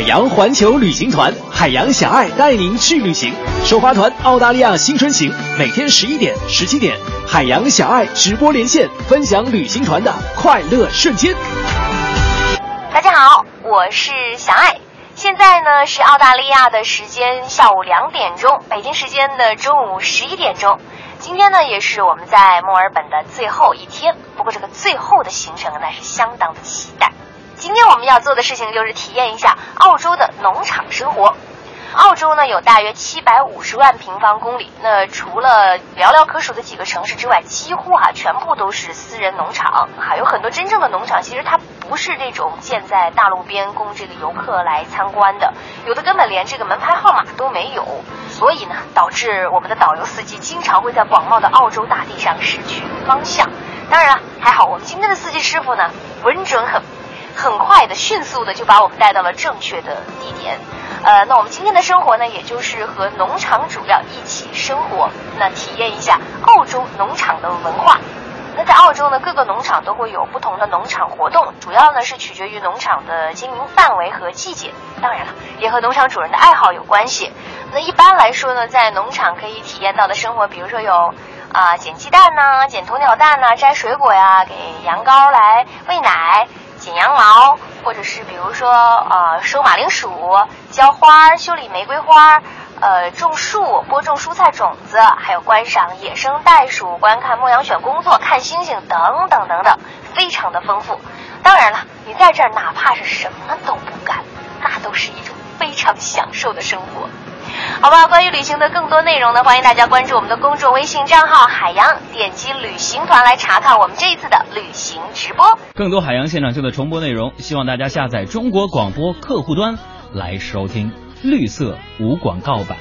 海洋环球旅行团，海洋小爱带您去旅行。首发团澳大利亚新春行，每天十一点、十七点，海洋小爱直播连线，分享旅行团的快乐瞬间。大家好，我是小爱。现在呢是澳大利亚的时间下午两点钟，北京时间的中午十一点钟。今天呢也是我们在墨尔本的最后一天，不过这个最后的行程那是相当的期待。今天我们要做的事情就是体验一下澳洲的农场生活。澳洲呢有大约七百五十万平方公里，那除了寥寥可数的几个城市之外，几乎哈全部都是私人农场。还有很多真正的农场，其实它不是这种建在大路边供这个游客来参观的，有的根本连这个门牌号码都没有。所以呢，导致我们的导游司机经常会在广袤的澳洲大地上失去方向。当然了，还好我们今天的司机师傅呢，稳准很。很快的、迅速的就把我们带到了正确的地点。呃，那我们今天的生活呢，也就是和农场主要一起生活，那体验一下澳洲农场的文化。那在澳洲呢，各个农场都会有不同的农场活动，主要呢是取决于农场的经营范围和季节。当然了，也和农场主人的爱好有关系。那一般来说呢，在农场可以体验到的生活，比如说有啊捡鸡蛋呐、捡鸵鸟蛋呐、摘水果呀、给羊羔来喂奶。剪羊毛，或者是比如说呃收马铃薯、浇花、修理玫瑰花，呃种树、播种蔬菜种子，还有观赏野生袋鼠、观看牧羊犬工作、看星星等等等等，非常的丰富。当然了，你在这儿哪怕是什么都不干，那都是一种非常享受的生活。好吧，关于旅行的更多内容呢，欢迎大家关注我们的公众微信账号“海洋”，点击旅行团来查看我们这一次的旅行直播。更多海洋现场秀的重播内容，希望大家下载中国广播客户端来收听绿色无广告版。